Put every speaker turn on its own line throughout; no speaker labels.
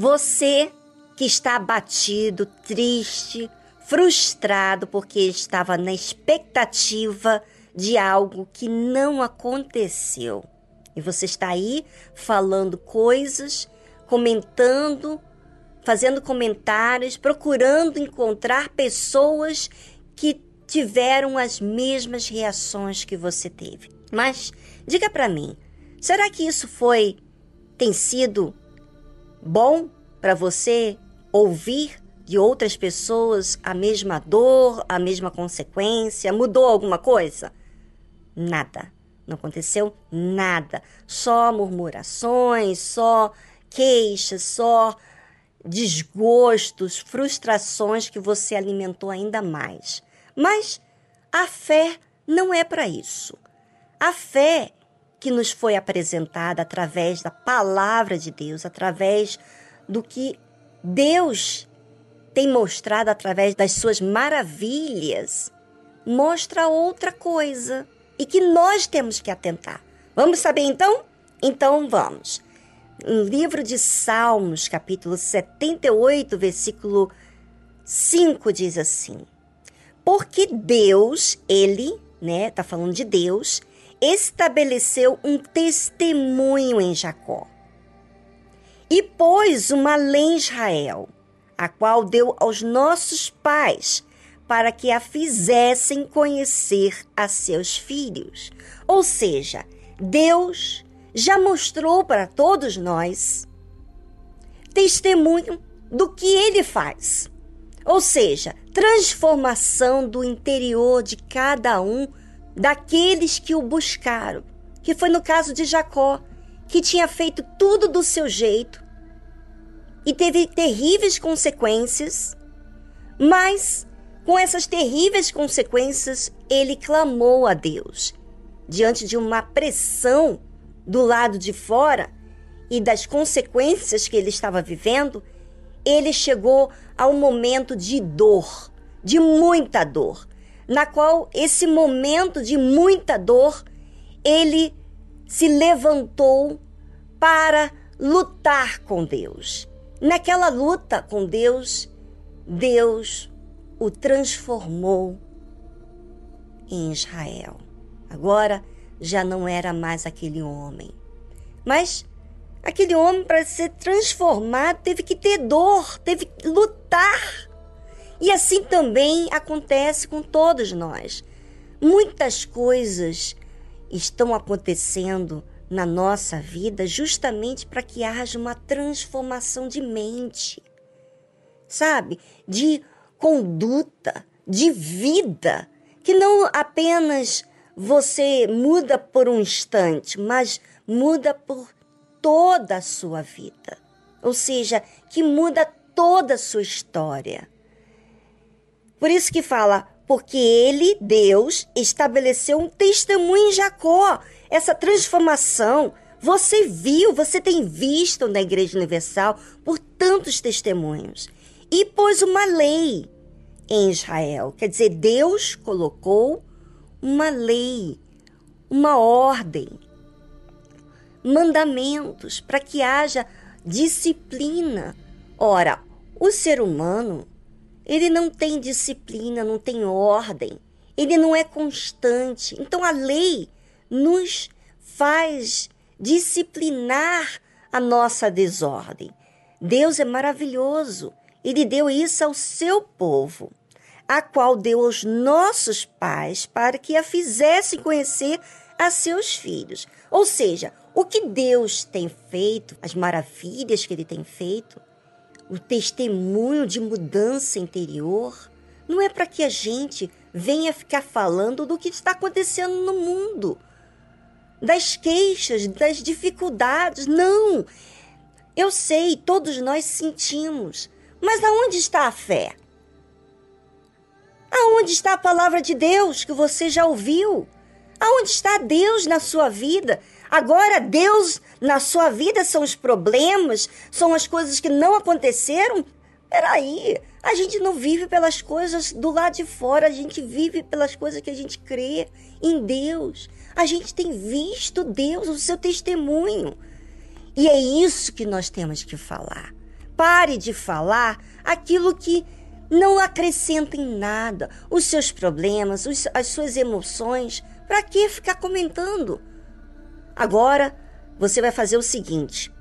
Você que está abatido, triste, frustrado porque estava na expectativa de algo que não aconteceu. E você está aí falando coisas, comentando, fazendo comentários, procurando encontrar pessoas que tiveram as mesmas reações que você teve. Mas diga para mim, será que isso foi tem sido bom para você ouvir de outras pessoas a mesma dor, a mesma consequência? Mudou alguma coisa? Nada. Não aconteceu nada. Só murmurações, só queixas, só desgostos, frustrações que você alimentou ainda mais. Mas a fé não é para isso. A fé que nos foi apresentada através da palavra de Deus, através do que Deus tem mostrado através das suas maravilhas, mostra outra coisa e que nós temos que atentar. Vamos saber então? Então vamos. No livro de Salmos, capítulo 78, versículo 5 diz assim: Porque Deus, ele, né, tá falando de Deus, estabeleceu um testemunho em Jacó e pôs uma lei em Israel, a qual deu aos nossos pais, para que a fizessem conhecer a seus filhos. Ou seja, Deus já mostrou para todos nós testemunho do que ele faz. Ou seja, transformação do interior de cada um daqueles que o buscaram, que foi no caso de Jacó que tinha feito tudo do seu jeito e teve terríveis consequências, mas com essas terríveis consequências ele clamou a Deus diante de uma pressão do lado de fora e das consequências que ele estava vivendo, ele chegou ao momento de dor, de muita dor, na qual esse momento de muita dor ele se levantou para lutar com Deus. Naquela luta com Deus, Deus o transformou em Israel. Agora já não era mais aquele homem. Mas aquele homem, para ser transformado, teve que ter dor, teve que lutar. E assim também acontece com todos nós. Muitas coisas estão acontecendo na nossa vida justamente para que haja uma transformação de mente, sabe? De conduta, de vida, que não apenas você muda por um instante, mas muda por toda a sua vida. Ou seja, que muda toda a sua história. Por isso que fala, porque ele, Deus, estabeleceu um testemunho em Jacó. Essa transformação você viu, você tem visto na Igreja Universal por tantos testemunhos. E pôs uma lei em Israel. Quer dizer, Deus colocou uma lei, uma ordem, mandamentos para que haja disciplina. Ora, o ser humano ele não tem disciplina, não tem ordem, ele não é constante. Então a lei nos faz disciplinar a nossa desordem. Deus é maravilhoso. Ele deu isso ao seu povo, a qual deu aos nossos pais para que a fizessem conhecer a seus filhos. Ou seja, o que Deus tem feito, as maravilhas que ele tem feito, o testemunho de mudança interior, não é para que a gente venha ficar falando do que está acontecendo no mundo, das queixas, das dificuldades. Não! Eu sei, todos nós sentimos. Mas aonde está a fé? Aonde está a palavra de Deus que você já ouviu? Aonde está Deus na sua vida? Agora, Deus na sua vida são os problemas, são as coisas que não aconteceram? Peraí, a gente não vive pelas coisas do lado de fora, a gente vive pelas coisas que a gente crê em Deus. A gente tem visto Deus, o seu testemunho. E é isso que nós temos que falar. Pare de falar aquilo que não acrescenta em nada. Os seus problemas, os, as suas emoções. Para que ficar comentando? Agora, você vai fazer o seguinte: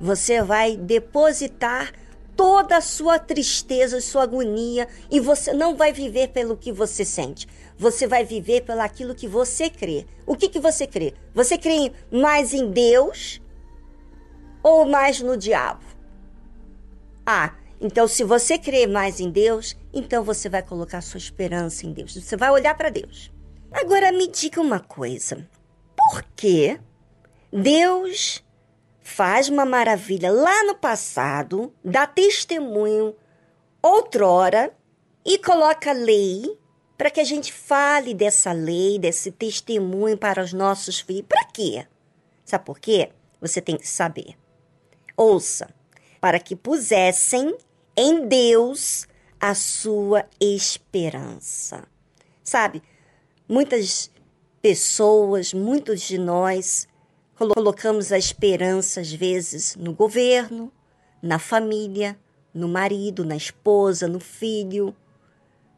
você vai depositar toda a sua tristeza, sua agonia, e você não vai viver pelo que você sente. Você vai viver pelo aquilo que você crê. O que, que você crê? Você crê mais em Deus ou mais no diabo? Ah, então se você crê mais em Deus, então você vai colocar sua esperança em Deus. Você vai olhar para Deus. Agora me diga uma coisa. Por que Deus faz uma maravilha lá no passado, dá testemunho outrora e coloca lei para que a gente fale dessa lei, desse testemunho para os nossos filhos. Para quê? Sabe por quê? Você tem que saber. Ouça, para que pusessem em Deus a sua esperança. Sabe, muitas pessoas, muitos de nós colocamos a esperança, às vezes, no governo, na família, no marido, na esposa, no filho,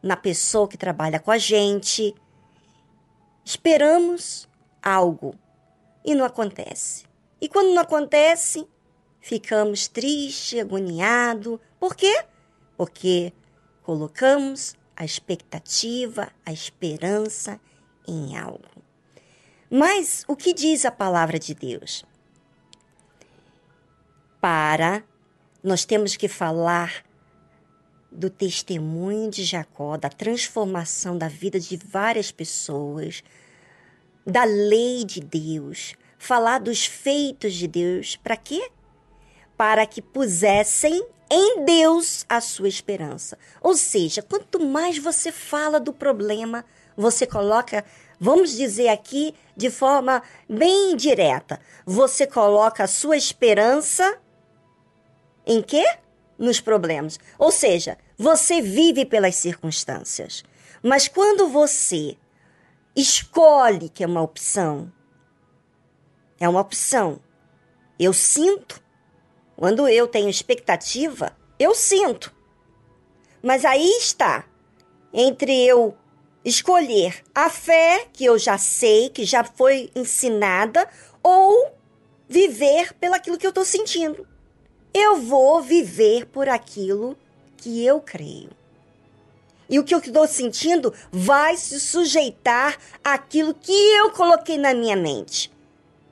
na pessoa que trabalha com a gente. Esperamos algo e não acontece. E quando não acontece, ficamos tristes, agoniados. Por quê? Porque colocamos a expectativa, a esperança em algo. Mas o que diz a palavra de Deus? Para nós temos que falar do testemunho de Jacó, da transformação da vida de várias pessoas, da lei de Deus, falar dos feitos de Deus, para quê? Para que pusessem em Deus a sua esperança. Ou seja, quanto mais você fala do problema, você coloca, vamos dizer aqui de forma bem direta, você coloca a sua esperança em quê? Nos problemas. Ou seja, você vive pelas circunstâncias. Mas quando você escolhe que é uma opção, é uma opção. Eu sinto. Quando eu tenho expectativa, eu sinto. Mas aí está entre eu escolher a fé que eu já sei, que já foi ensinada, ou viver pelaquilo que eu estou sentindo. Eu vou viver por aquilo que eu creio. E o que eu estou sentindo vai se sujeitar àquilo que eu coloquei na minha mente,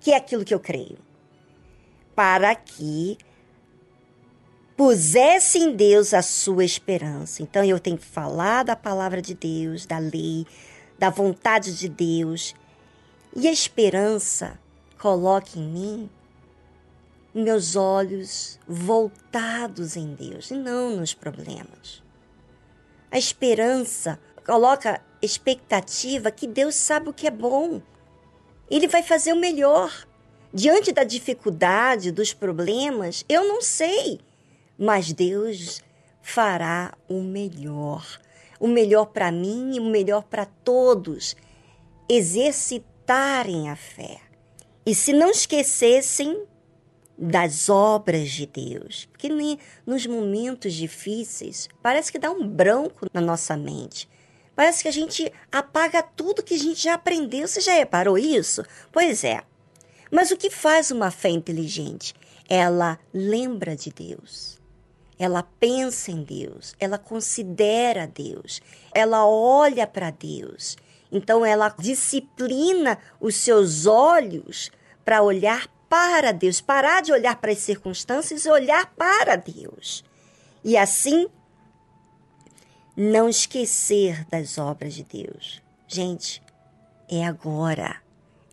que é aquilo que eu creio. Para que pusesse em Deus a sua esperança. Então eu tenho que falar da palavra de Deus, da lei, da vontade de Deus. E a esperança coloque em mim meus olhos voltados em Deus e não nos problemas. A esperança coloca expectativa que Deus sabe o que é bom. Ele vai fazer o melhor. Diante da dificuldade, dos problemas, eu não sei mas Deus fará o melhor. O melhor para mim e o melhor para todos. Exercitarem a fé. E se não esquecessem das obras de Deus, porque nos momentos difíceis parece que dá um branco na nossa mente. Parece que a gente apaga tudo que a gente já aprendeu. Você já reparou isso? Pois é. Mas o que faz uma fé inteligente? Ela lembra de Deus ela pensa em Deus, ela considera Deus, ela olha para Deus. Então ela disciplina os seus olhos para olhar para Deus, parar de olhar para as circunstâncias e olhar para Deus. E assim não esquecer das obras de Deus. Gente, é agora.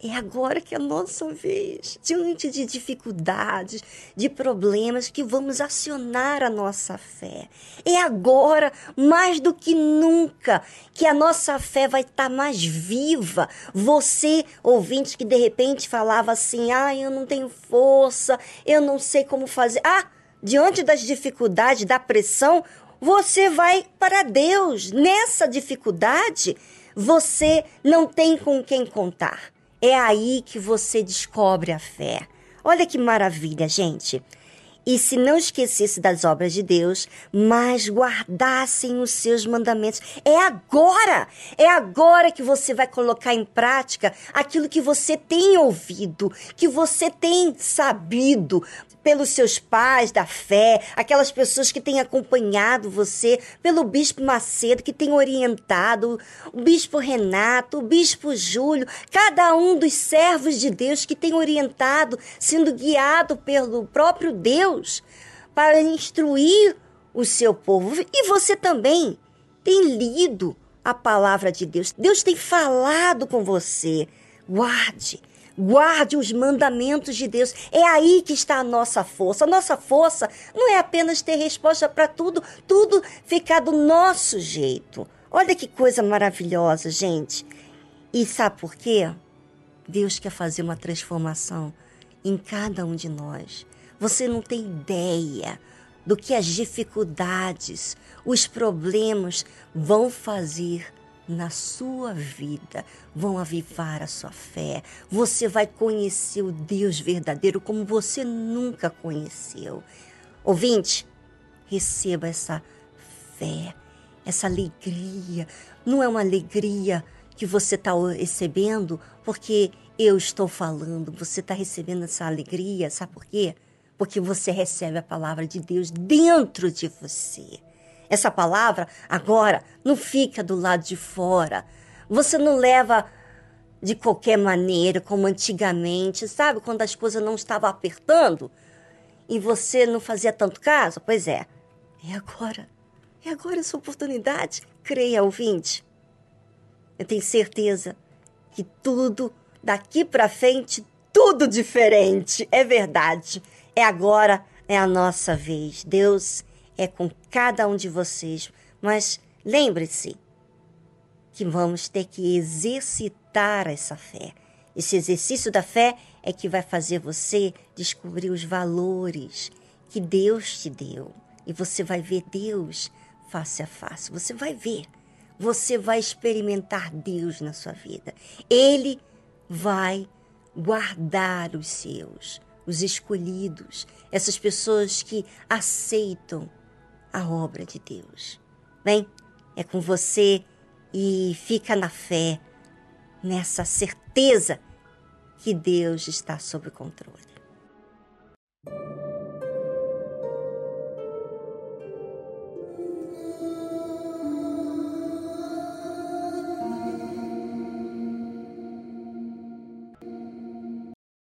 É agora que é a nossa vez, diante de dificuldades, de problemas, que vamos acionar a nossa fé. É agora, mais do que nunca, que a nossa fé vai estar mais viva. Você, ouvinte, que de repente falava assim: ah, eu não tenho força, eu não sei como fazer. Ah, diante das dificuldades, da pressão, você vai para Deus. Nessa dificuldade, você não tem com quem contar é aí que você descobre a fé. Olha que maravilha, gente. e se não esquecesse das obras de Deus, mas guardassem os seus mandamentos. É agora! É agora que você vai colocar em prática aquilo que você tem ouvido, que você tem sabido pelos seus pais da fé, aquelas pessoas que têm acompanhado você, pelo bispo Macedo que tem orientado, o bispo Renato, o bispo Júlio, cada um dos servos de Deus que tem orientado, sendo guiado pelo próprio Deus para instruir o seu povo. E você também tem lido a palavra de Deus. Deus tem falado com você. Guarde Guarde os mandamentos de Deus. É aí que está a nossa força. A nossa força não é apenas ter resposta para tudo, tudo ficar do nosso jeito. Olha que coisa maravilhosa, gente. E sabe por quê? Deus quer fazer uma transformação em cada um de nós. Você não tem ideia do que as dificuldades, os problemas vão fazer na sua vida vão avivar a sua fé. Você vai conhecer o Deus verdadeiro como você nunca conheceu. Ouvinte, receba essa fé, essa alegria. Não é uma alegria que você está recebendo porque eu estou falando. Você está recebendo essa alegria, sabe por quê? Porque você recebe a palavra de Deus dentro de você. Essa palavra agora não fica do lado de fora. Você não leva de qualquer maneira, como antigamente, sabe? Quando as coisas não estavam apertando e você não fazia tanto caso? Pois é. É agora. É agora essa oportunidade. Creia, ouvinte. Eu tenho certeza que tudo daqui para frente, tudo diferente. É verdade. É agora, é a nossa vez. Deus é com cada um de vocês. Mas lembre-se que vamos ter que exercitar essa fé. Esse exercício da fé é que vai fazer você descobrir os valores que Deus te deu. E você vai ver Deus face a face. Você vai ver. Você vai experimentar Deus na sua vida. Ele vai guardar os seus, os escolhidos, essas pessoas que aceitam a obra de Deus. Bem, é com você e fica na fé, nessa certeza que Deus está sob controle.